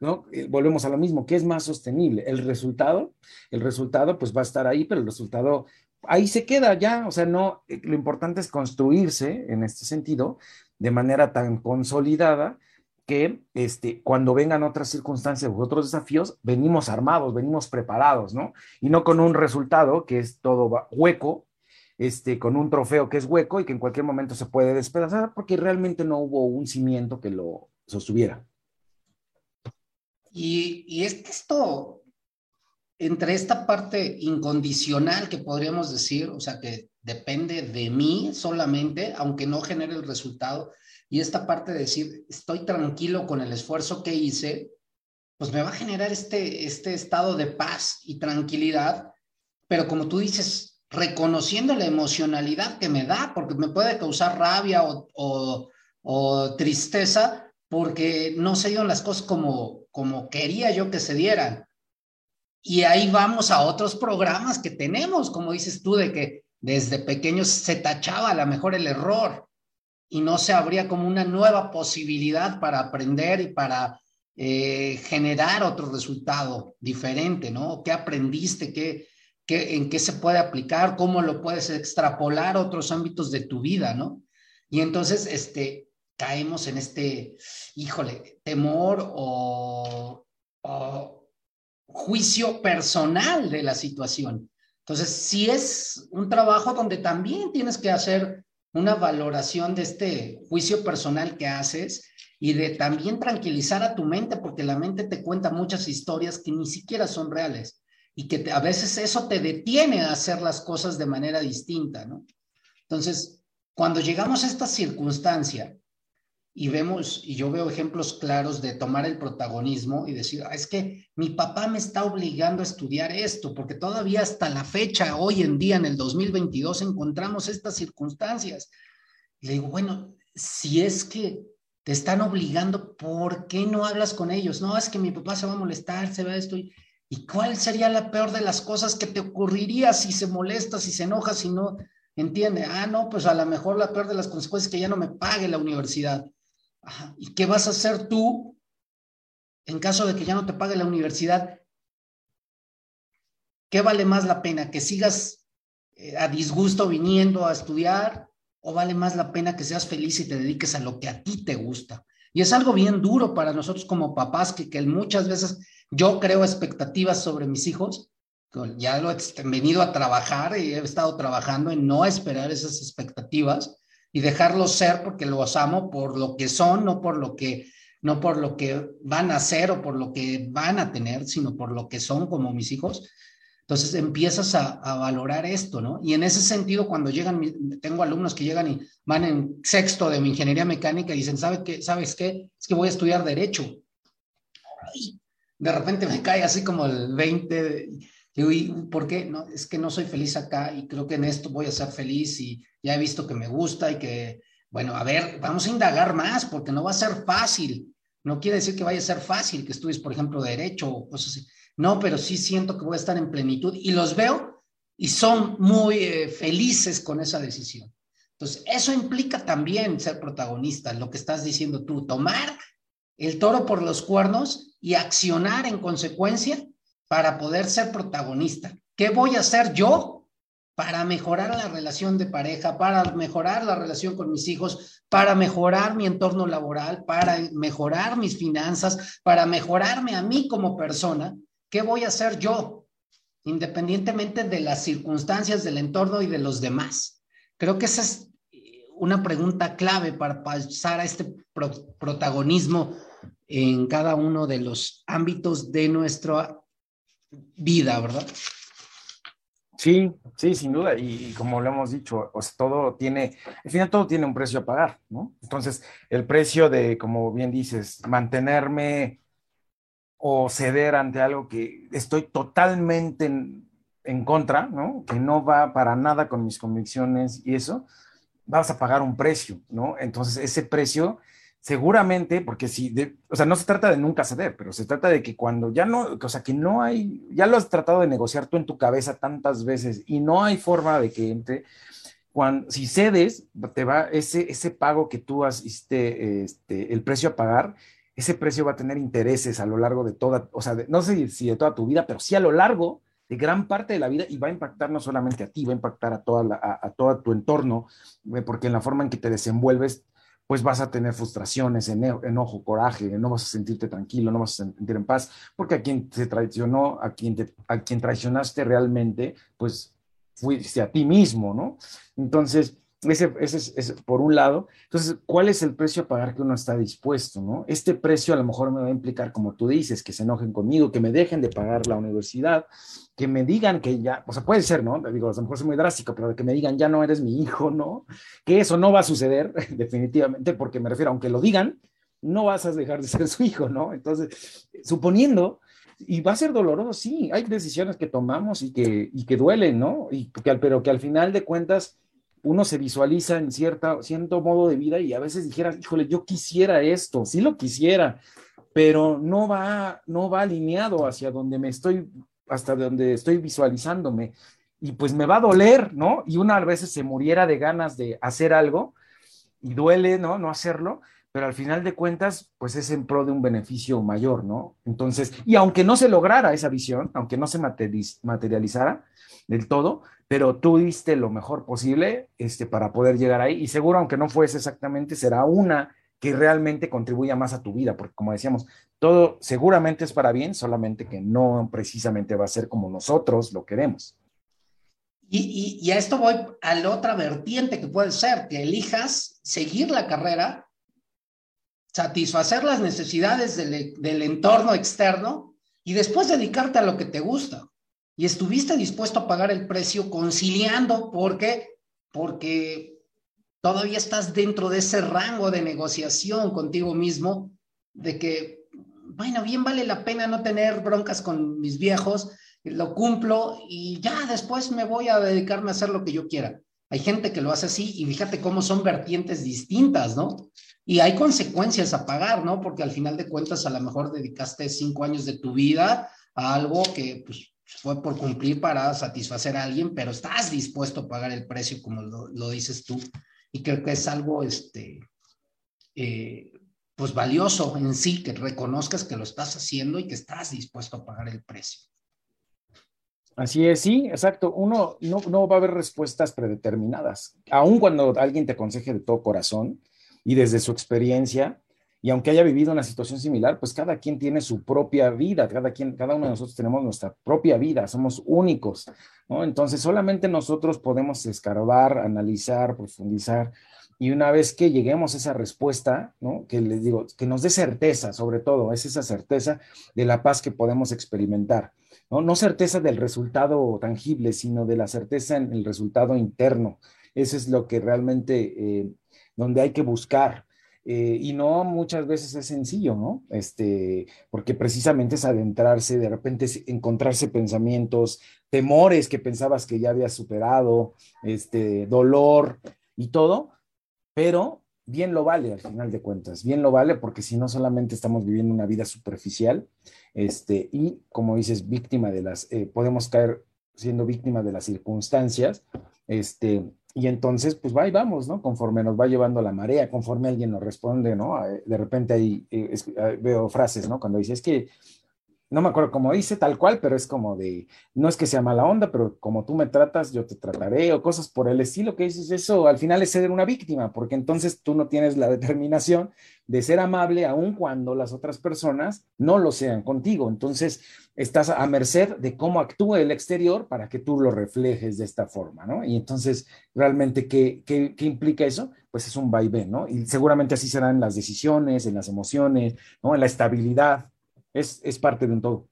¿No? Eh, volvemos a lo mismo, ¿qué es más sostenible? El resultado, el resultado pues va a estar ahí, pero el resultado ahí se queda ya, o sea, no, eh, lo importante es construirse en este sentido de manera tan consolidada que este, cuando vengan otras circunstancias u otros desafíos, venimos armados, venimos preparados, ¿no? Y no con un resultado que es todo hueco, este, con un trofeo que es hueco y que en cualquier momento se puede despedazar porque realmente no hubo un cimiento que lo sostuviera. Y, y es que esto, entre esta parte incondicional que podríamos decir, o sea, que depende de mí solamente, aunque no genere el resultado, y esta parte de decir, estoy tranquilo con el esfuerzo que hice, pues me va a generar este, este estado de paz y tranquilidad, pero como tú dices, reconociendo la emocionalidad que me da, porque me puede causar rabia o, o, tristeza porque no se dieron las cosas como, como quería yo que se dieran. Y ahí vamos a otros programas que tenemos, como dices tú, de que desde pequeños se tachaba a lo mejor el error y no se abría como una nueva posibilidad para aprender y para eh, generar otro resultado diferente, ¿no? ¿Qué aprendiste? ¿Qué, qué, ¿En qué se puede aplicar? ¿Cómo lo puedes extrapolar a otros ámbitos de tu vida, ¿no? Y entonces, este, caemos en este, híjole, temor o, o juicio personal de la situación. Entonces, sí es un trabajo donde también tienes que hacer una valoración de este juicio personal que haces y de también tranquilizar a tu mente, porque la mente te cuenta muchas historias que ni siquiera son reales y que a veces eso te detiene a hacer las cosas de manera distinta, ¿no? Entonces, cuando llegamos a esta circunstancia y vemos, y yo veo ejemplos claros de tomar el protagonismo y decir, ah, es que mi papá me está obligando a estudiar esto, porque todavía hasta la fecha, hoy en día, en el 2022, encontramos estas circunstancias. Y le digo, bueno, si es que te están obligando, ¿por qué no hablas con ellos? No, es que mi papá se va a molestar, se va a esto. ¿Y cuál sería la peor de las cosas que te ocurriría si se molesta, si se enoja, si no entiende? Ah, no, pues a lo mejor la peor de las consecuencias es que ya no me pague la universidad. ¿Y qué vas a hacer tú en caso de que ya no te pague la universidad? ¿Qué vale más la pena? ¿Que sigas eh, a disgusto viniendo a estudiar? ¿O vale más la pena que seas feliz y te dediques a lo que a ti te gusta? Y es algo bien duro para nosotros como papás, que, que muchas veces yo creo expectativas sobre mis hijos. Ya lo he venido a trabajar y he estado trabajando en no esperar esas expectativas y dejarlos ser porque los amo por lo que son, no por lo que no por lo que van a ser o por lo que van a tener, sino por lo que son como mis hijos. Entonces empiezas a, valorar esto, ¿no? Y en ese sentido, cuando llegan, tengo alumnos que llegan y van en sexto de mi ingeniería mecánica y dicen, ¿sabe qué? ¿sabes qué? Es que voy a estudiar derecho. de repente me cae así como el 20, Digo, ¿y por qué? Es que no soy feliz acá y creo que en esto voy a ser feliz y ya he visto que me gusta y que, bueno, a ver, vamos a indagar más porque no va a ser fácil. No quiere decir que vaya a ser fácil que estudies, por ejemplo, derecho o cosas así. No, pero sí siento que voy a estar en plenitud y los veo y son muy eh, felices con esa decisión. Entonces, eso implica también ser protagonista, lo que estás diciendo tú, tomar el toro por los cuernos y accionar en consecuencia para poder ser protagonista. ¿Qué voy a hacer yo para mejorar la relación de pareja, para mejorar la relación con mis hijos, para mejorar mi entorno laboral, para mejorar mis finanzas, para mejorarme a mí como persona? ¿Qué voy a hacer yo? Independientemente de las circunstancias del entorno y de los demás. Creo que esa es una pregunta clave para pasar a este protagonismo en cada uno de los ámbitos de nuestra vida, ¿verdad? Sí, sí, sin duda. Y, como lo hemos dicho, todo tiene, al final todo tiene un precio a pagar, ¿no? Entonces, el precio de, como bien dices, mantenerme o ceder ante algo que estoy totalmente en, en contra, ¿no? Que no va para nada con mis convicciones y eso, vas a pagar un precio, ¿no? Entonces, ese precio seguramente, porque si, o sea, no se trata de nunca ceder, pero se trata de que cuando ya no, o sea, que no hay, ya lo has tratado de negociar tú en tu cabeza tantas veces y no hay forma de que entre, cuando, si cedes, te va, ese, ese pago que tú has, este, este, el precio a pagar, ese precio va a tener intereses a lo largo de toda, o sea, no sé si de toda tu vida, pero sí a lo largo de gran parte de la vida y va a impactar no solamente a ti, va a impactar a, toda a, todo tu entorno, eh, porque en la forma en que te desenvuelves pues vas a tener frustraciones, enojo, coraje, no vas a sentirte tranquilo, no vas a sentir en paz, porque a quien te traicionó, a quien, a quien traicionaste realmente, pues fuiste a ti mismo, ¿no? Entonces, ese, es, por un lado. Entonces, ¿cuál es el precio a pagar que uno está dispuesto, no? Este precio a lo mejor me va a implicar, como tú dices, que se enojen conmigo, que me dejen de pagar la universidad, que me digan que ya, o sea, puede ser, ¿no? Digo, a lo mejor es muy drástico, pero que me digan ya no eres mi hijo, ¿no? Que eso no va a suceder, definitivamente, porque me refiero, aunque lo digan, no vas a dejar de ser su hijo, ¿no? Entonces, suponiendo y va a ser doloroso, sí, hay decisiones que tomamos y que, y que duelen, ¿no? Y que, pero que al final de cuentas uno se visualiza en cierta, cierto modo de vida y a veces dijera, híjole, yo quisiera esto, sí lo quisiera, pero no va, no va alineado hacia donde me estoy, hasta donde estoy visualizándome. Y pues me va a doler, ¿no? Y una a veces se muriera de ganas de hacer algo y duele, ¿no? No hacerlo, pero al final de cuentas, pues es en pro de un beneficio mayor, ¿no? Entonces, y aunque no se lograra esa visión, aunque no se materializara del todo, pero tú diste lo mejor posible este, para poder llegar ahí y seguro, aunque no fuese exactamente, será una que realmente contribuya más a tu vida, porque como decíamos, todo seguramente es para bien, solamente que no precisamente va a ser como nosotros lo queremos. Y, a esto voy a la otra vertiente que puede ser que elijas seguir la carrera, satisfacer las necesidades del, del entorno externo y después dedicarte a lo que te gusta y estuviste dispuesto a pagar el precio conciliando porque porque todavía estás dentro de ese rango de negociación contigo mismo de que bueno, bien vale la pena no tener broncas con mis viejos, lo cumplo y ya después me voy a dedicarme a hacer lo que yo quiera. Hay gente que lo hace así y fíjate cómo son vertientes distintas, ¿no? Y hay consecuencias a pagar, ¿no? Porque al final de cuentas a lo mejor dedicaste cinco años de tu vida a algo que pues fue por cumplir para satisfacer a alguien, pero estás dispuesto a pagar el precio como lo, dices tú. Y creo que es algo, este, eh, pues valioso en sí, que reconozcas que lo estás haciendo y que estás dispuesto a pagar el precio. Así es, sí, exacto. Uno no, no va a haber respuestas predeterminadas. Aun cuando alguien te aconseje de todo corazón y desde su experiencia, y aunque haya vivido una situación similar, pues cada quien tiene su propia vida, cada, quien, cada uno de nosotros tenemos nuestra propia vida, somos únicos, ¿no? Entonces solamente nosotros podemos escarbar, analizar, profundizar, y una vez que lleguemos a esa respuesta, ¿no? Que les digo, que nos dé certeza, sobre todo, es esa certeza de la paz que podemos experimentar, ¿no? No certeza del resultado tangible, sino de la certeza en el resultado interno. Eso es lo que realmente, eh, donde hay que buscar, eh, y no muchas veces es sencillo, ¿no? Este, porque precisamente es adentrarse, de repente encontrarse pensamientos, temores que pensabas que ya habías superado, este, dolor y todo, pero bien lo vale al final de cuentas, bien lo vale porque si no solamente estamos viviendo una vida superficial, este, y como dices, víctima de las, eh, podemos caer siendo víctima de las circunstancias, este, y entonces, pues va y vamos, ¿no? Conforme nos va llevando la marea, conforme alguien nos responde, ¿no? De repente ahí eh, veo frases, ¿no? Cuando dice, es que no me acuerdo cómo dice tal cual, pero es como de, no es que sea mala onda, pero como tú me tratas, yo te trataré, o cosas por el estilo que dices, eso al final es ser una víctima, porque entonces tú no tienes la determinación de ser amable aun cuando las otras personas no lo sean contigo. Entonces estás a merced de cómo actúa el exterior para que tú lo reflejes de esta forma, ¿no? Y entonces, realmente, ¿qué, qué, qué implica eso? Pues es un vaivén, ¿no? Y seguramente así serán las decisiones, en las emociones, ¿no? En la estabilidad es, parte de un todo.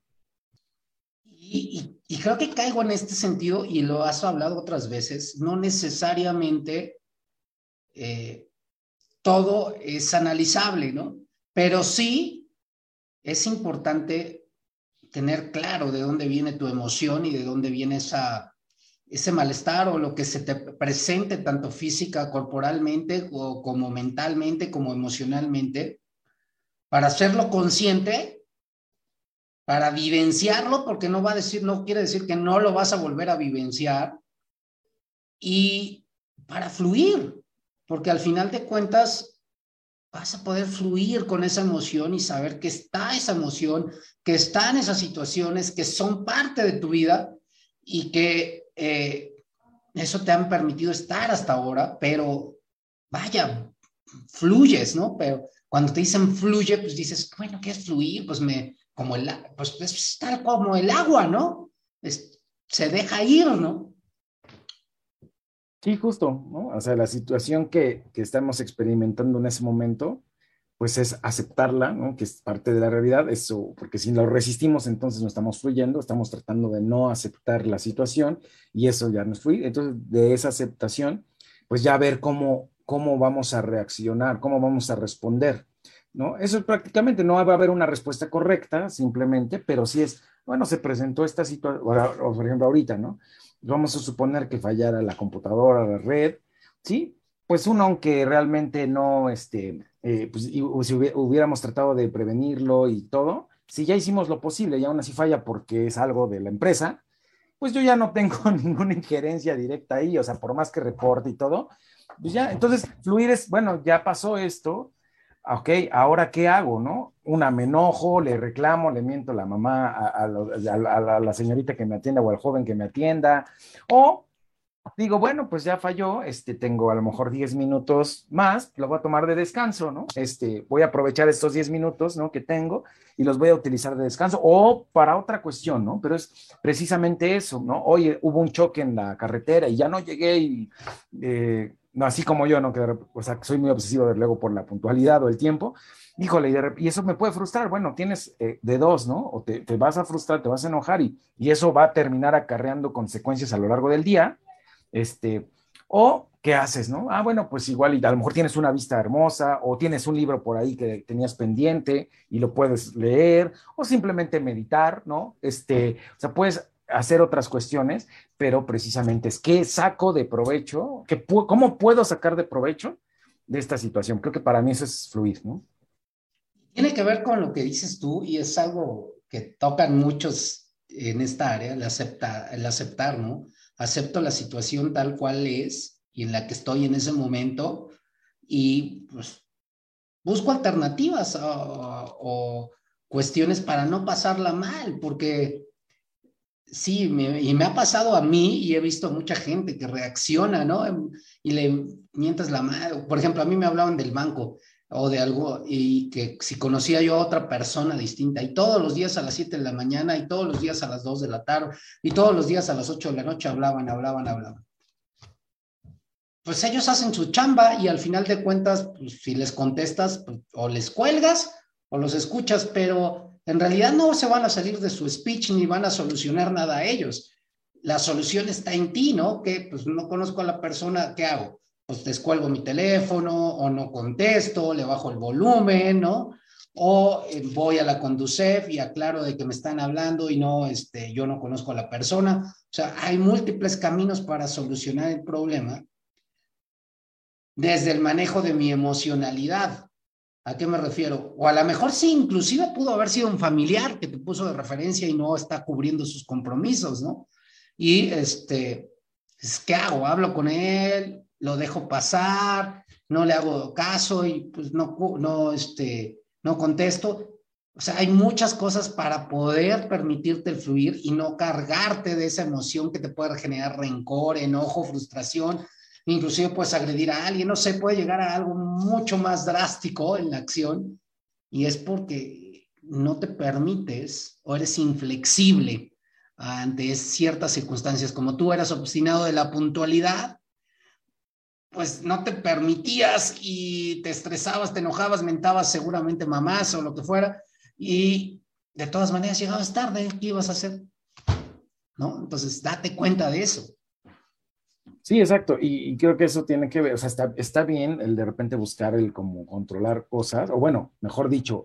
Y, creo que caigo en este sentido, y lo has hablado otras veces, no necesariamente eh, todo es analizable, ¿no? Pero sí es importante tener claro de dónde viene tu emoción y de dónde viene esa, ese malestar o lo que se te presente tanto física, corporalmente, o como mentalmente, como emocionalmente, para hacerlo consciente para vivenciarlo, porque no va a decir, no quiere decir que no lo vas a volver a vivenciar, y para fluir, porque al final de cuentas vas a poder fluir con esa emoción y saber que está esa emoción, que están esas situaciones que son parte de tu vida y que eh, eso te han permitido estar hasta ahora, pero vaya, fluyes, ¿no? Pero cuando te dicen fluye, pues dices, bueno, ¿qué es fluir? Pues me, como el, pues, es tal como el agua, ¿no? se deja ir, ¿no? Sí, justo, ¿no? O sea, la situación que, que, estamos experimentando en ese momento, pues es aceptarla, ¿no? Que es parte de la realidad, eso, porque si lo resistimos, entonces no estamos fluyendo, estamos tratando de no aceptar la situación y eso ya no es fluir. Entonces, de esa aceptación, pues ya ver cómo, cómo vamos a reaccionar, cómo vamos a responder. ¿No? Eso es prácticamente, no va a haber una respuesta correcta, simplemente, pero si es, bueno, se presentó esta situación, o por ejemplo ahorita, ¿no? Vamos a suponer que fallara la computadora, la red, ¿sí? Pues uno, aunque realmente no, este, eh, pues si hubiéramos tratado de prevenirlo y todo, si ya hicimos lo posible y aún así falla porque es algo de la empresa, pues yo ya no tengo ninguna injerencia directa ahí, o sea, por más que reporte y todo, pues ya, entonces fluir es, bueno, ya pasó esto, ok, ahora qué hago, ¿no? Una, me enojo, le reclamo, le miento a la mamá, a, la señorita que me atienda o al joven que me atienda, o digo, bueno, pues ya falló, este, tengo a lo mejor 10 minutos más, lo voy a tomar de descanso, ¿no? Este, voy a aprovechar estos 10 minutos, ¿no? Que tengo y los voy a utilizar de descanso o para otra cuestión, ¿no? Pero es precisamente eso, ¿no? Oye, hubo un choque en la carretera y ya no llegué y... Eh, no, así como yo, ¿no? Que, o sea, soy muy obsesivo de luego por la puntualidad o el tiempo. Híjole, y, eso me puede frustrar. Bueno, tienes eh, de dos, ¿no? O te, vas a frustrar, te vas a enojar y, y, eso va a terminar acarreando consecuencias a lo largo del día. Este, o, ¿qué haces, no? Ah, bueno, pues igual, y a lo mejor tienes una vista hermosa o tienes un libro por ahí que tenías pendiente y lo puedes leer o simplemente meditar, ¿no? Este, o sea, puedes hacer otras cuestiones, pero precisamente es qué saco de provecho, ¿Qué cómo puedo sacar de provecho de esta situación. Creo que para mí eso es fluir, ¿no? Tiene que ver con lo que dices tú y es algo que tocan muchos en esta área, el, acepta, el aceptar, ¿no? Acepto la situación tal cual es y en la que estoy en ese momento y pues busco alternativas o cuestiones para no pasarla mal, porque Sí, y me ha pasado a mí y he visto mucha gente que reacciona, ¿no? Y le mientas la mano. Por ejemplo, a mí me hablaban del banco o de algo y que si conocía yo a otra persona distinta y todos los días a las 7 de la mañana y todos los días a las 2 de la tarde y todos los días a las 8 de la noche hablaban, hablaban, hablaban. Pues ellos hacen su chamba y al final de cuentas, pues, si les contestas, pues, o les cuelgas o los escuchas, pero en realidad no se van a salir de su speech ni van a solucionar nada a ellos. La solución está en ti, ¿no? Que pues no conozco a la persona, ¿qué hago? Pues descuelgo mi teléfono o no contesto, le bajo el volumen, ¿no? O eh, voy a la Conducef y aclaro de que me están hablando y no, este, yo no conozco a la persona. O sea, hay múltiples caminos para solucionar el problema. desde el manejo de mi emocionalidad. ¿A qué me refiero? O a lo mejor sí, inclusive pudo haber sido un familiar que te puso de referencia y no está cubriendo sus compromisos, ¿no? Y este, ¿qué hago? Hablo con él, lo dejo pasar, no le hago caso y pues no, no, este, no contesto. O sea, hay muchas cosas para poder permitirte el fluir y no cargarte de esa emoción que te puede generar rencor, enojo, frustración. Inclusive puedes agredir a alguien, no sé, puede llegar a algo mucho más drástico en la acción y es porque no te permites o eres inflexible ante ciertas circunstancias. Como tú eras obstinado de la puntualidad, pues no te permitías y te estresabas, te enojabas, mentabas seguramente mamás o lo que fuera, y de todas maneras llegabas tarde, ¿qué ibas a hacer? ¿No? Entonces, date cuenta de eso. Sí, exacto. Y, creo que eso tiene que ver, o sea, está, está bien el de repente buscar el como controlar cosas, o bueno, mejor dicho,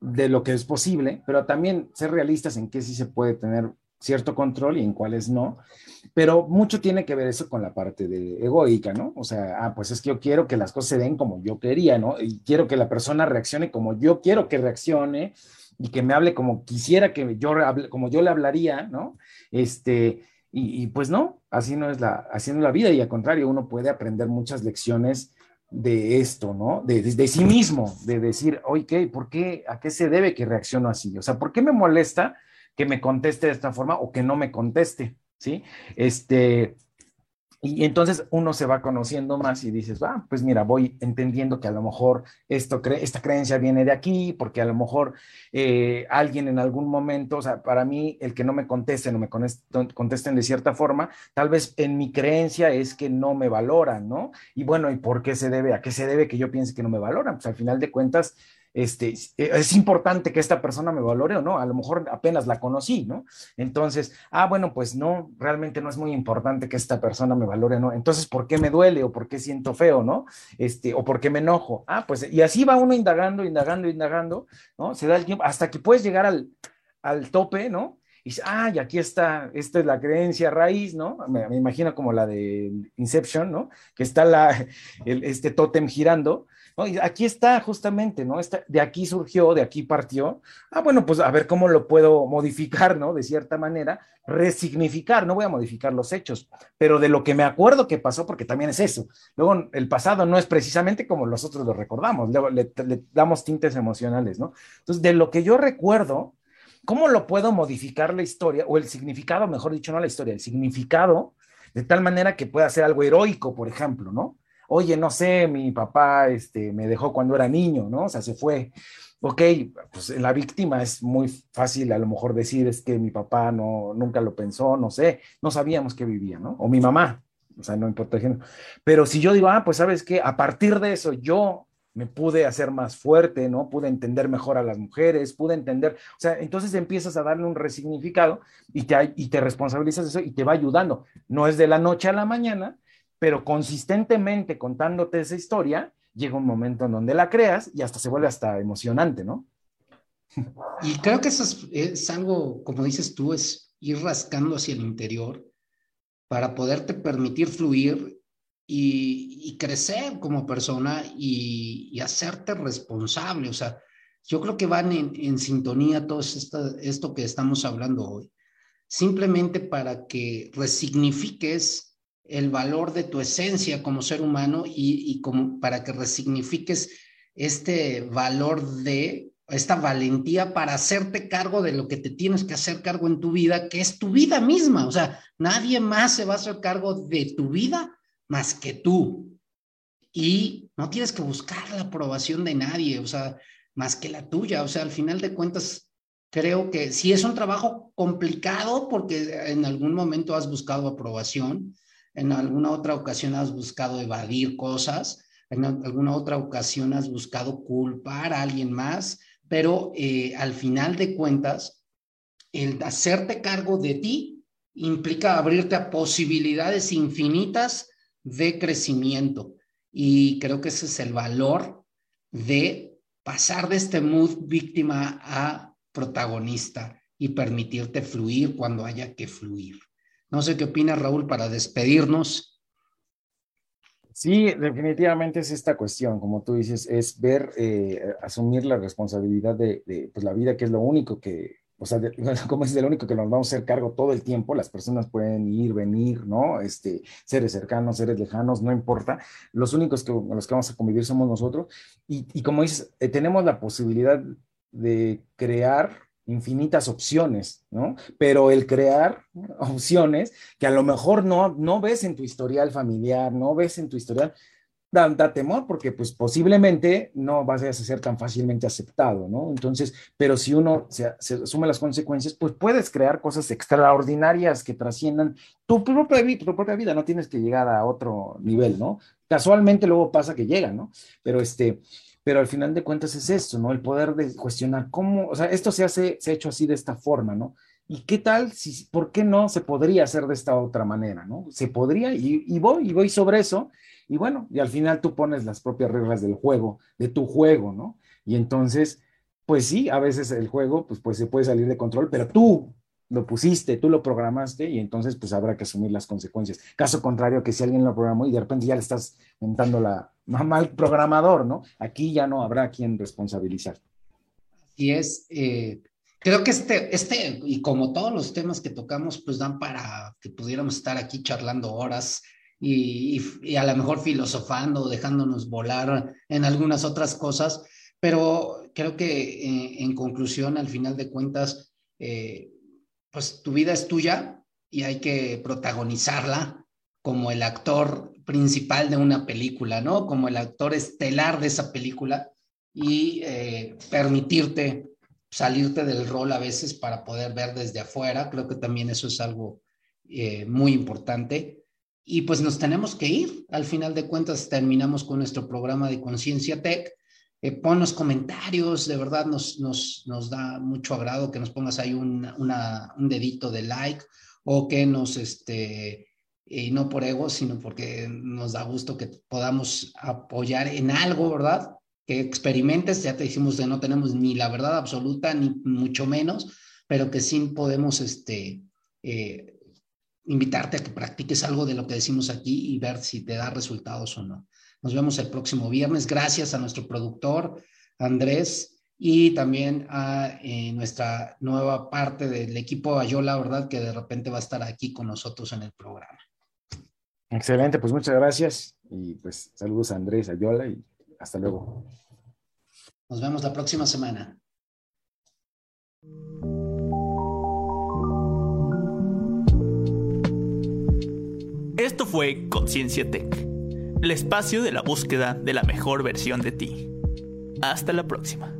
de lo que es posible, pero también ser realistas en qué sí se puede tener cierto control y en cuáles no. Pero mucho tiene que ver eso con la parte de egoica, ¿no? O sea, ah, pues es que yo quiero que las cosas se den como yo quería, ¿no? Y quiero que la persona reaccione como yo quiero que reaccione y que me hable como quisiera que yo hable, como yo le hablaría, ¿no? Este, y, pues no, así no es la, así la vida y al contrario, uno puede aprender muchas lecciones de esto, ¿no? De, de, sí mismo, de decir, oye, ¿por qué, a qué se debe que reacciono así? O sea, ¿por qué me molesta que me conteste de esta forma o que no me conteste, ¿sí? Este, y entonces uno se va conociendo más y dices, ah, pues mira, voy entendiendo que a lo mejor esto esta creencia viene de aquí, porque a lo mejor eh, alguien en algún momento, o sea, para mí el que no me contesten o me contesten de cierta forma, tal vez en mi creencia es que no me valoran, ¿no? Y bueno, ¿y por qué se debe? ¿A qué se debe que yo piense que no me valoran? Pues al final de cuentas, este, eh, es importante que esta persona me valore o no, a lo mejor apenas la conocí, ¿no? Entonces, ah, bueno, pues no, realmente no es muy importante que esta persona me valore, ¿no? Entonces, ¿por qué me duele o por qué siento feo, ¿no? Este, o por qué me enojo. Ah, pues, y así va uno indagando, indagando, indagando, ¿no? Se da el tiempo hasta que puedes llegar al, al tope, ¿no? y dice, ah, y aquí está, esta es la creencia raíz, ¿no? Me, imagino como la de Inception, ¿no? Que está la, este tótem girando, aquí está justamente, ¿no? de aquí surgió, de aquí partió. Ah, bueno, pues a ver cómo lo puedo modificar, ¿no? De cierta manera, resignificar, no voy a modificar los hechos, pero de lo que me acuerdo que pasó, porque también es eso. Luego, el pasado no es precisamente como nosotros lo recordamos, luego le, le damos tintes emocionales, ¿no? Entonces, de lo que yo recuerdo, ¿cómo lo puedo modificar la historia o el significado, mejor dicho, no la historia, el significado, de tal manera que pueda ser algo heroico, por ejemplo, ¿no? Oye, no sé, mi papá este, me dejó cuando era niño, ¿no? O sea, se fue. Ok, pues la víctima es muy fácil a lo mejor decir es que mi papá no, nunca lo pensó, no sé, no sabíamos que vivía, ¿no? O mi mamá, o sea, no importa Pero si yo digo, ah, pues sabes qué, a partir de eso yo me pude hacer más fuerte, ¿no? Pude entender mejor a las mujeres, pude entender, o sea, entonces empiezas a darle un resignificado y te, y te responsabilizas de eso y te va ayudando. No es de la noche a la mañana, pero consistentemente contándote esa historia, llega un momento en donde la creas y hasta se vuelve hasta emocionante, ¿no? Y creo que eso es, algo, como dices tú, es ir rascando hacia el interior para poderte permitir fluir y, crecer como persona y, hacerte responsable. O sea, yo creo que van en, sintonía todo esto, esto que estamos hablando hoy. Simplemente para que resignifiques el valor de tu esencia como ser humano y, como para que resignifiques este valor de esta valentía para hacerte cargo de lo que te tienes que hacer cargo en tu vida, que es tu vida misma. O sea, nadie más se va a hacer cargo de tu vida más que tú. Y no tienes que buscar la aprobación de nadie, o sea, más que la tuya. O sea, al final de cuentas, creo que sí es un trabajo complicado porque en algún momento has buscado aprobación, en alguna otra ocasión has buscado evadir cosas, en alguna otra ocasión has buscado culpar a alguien más, pero eh, al final de cuentas, el hacerte cargo de ti implica abrirte a posibilidades infinitas de crecimiento. Y creo que ese es el valor de pasar de este mood víctima a protagonista y permitirte fluir cuando haya que fluir. No sé qué opina Raúl para despedirnos. Sí, definitivamente es esta cuestión, como tú dices, es ver, eh, asumir la responsabilidad de, pues, la vida, que es lo único que, o sea, como es el único que nos vamos a hacer cargo todo el tiempo, las personas pueden ir, venir, ¿no? Este, seres cercanos, seres lejanos, no importa, los únicos que, los que vamos a convivir somos nosotros, y, y como dices, eh, tenemos la posibilidad de crear infinitas opciones, ¿no? Pero el crear opciones que a lo mejor no, no ves en tu historial familiar, no ves en tu historial, da, temor porque pues posiblemente no vas a ser tan fácilmente aceptado, ¿no? Entonces, pero si uno se, asume las consecuencias, pues puedes crear cosas extraordinarias que trasciendan tu propia, tu propia vida, no tienes que llegar a otro nivel, ¿no? Casualmente luego pasa que llega, ¿no? Pero este, pero al final de cuentas es esto, ¿no? El poder de cuestionar cómo, o sea, esto se hace, se ha hecho así de esta forma, ¿no? ¿Y qué tal si, por qué no se podría hacer de esta otra manera, ¿no? Se podría y, y voy, y voy sobre eso, y bueno, y al final tú pones las propias reglas del juego, de tu juego, ¿no? Y entonces, pues sí, a veces el juego, pues, pues se puede salir de control, pero tú lo pusiste, tú lo programaste y entonces pues habrá que asumir las consecuencias. Caso contrario, que si alguien lo programó y de repente ya le estás mentando la mamá al programador, ¿no? Aquí ya no habrá quien responsabilizar. Y es, eh, creo que este, este, y como todos los temas que tocamos, pues dan para que pudiéramos estar aquí charlando horas y, y, a lo mejor filosofando, dejándonos volar en algunas otras cosas, pero creo que eh, en conclusión, al final de cuentas, eh, pues tu vida es tuya y hay que protagonizarla como el actor principal de una película, ¿no? Como el actor estelar de esa película y eh, permitirte salirte del rol a veces para poder ver desde afuera. Creo que también eso es algo eh, muy importante. Y pues nos tenemos que ir. Al final de cuentas terminamos con nuestro programa de Conciencia Tech eh, pon los comentarios, de verdad nos, nos, nos, da mucho agrado que nos pongas ahí un, un dedito de like o que nos, este, y no por ego, sino porque nos da gusto que podamos apoyar en algo, ¿verdad? Que experimentes, ya te dijimos que no tenemos ni la verdad absoluta, ni mucho menos, pero que sí podemos, este, eh, invitarte a que practiques algo de lo que decimos aquí y ver si te da resultados o no. Nos vemos el próximo viernes. Gracias a nuestro productor, Andrés, y también a eh, nuestra nueva parte del equipo Ayola, ¿verdad? Que de repente va a estar aquí con nosotros en el programa. Excelente, pues muchas gracias y pues saludos a Andrés Ayola y hasta luego. Nos vemos la próxima semana. Esto fue Conciencia Tech el espacio de la búsqueda de la mejor versión de ti. Hasta la próxima.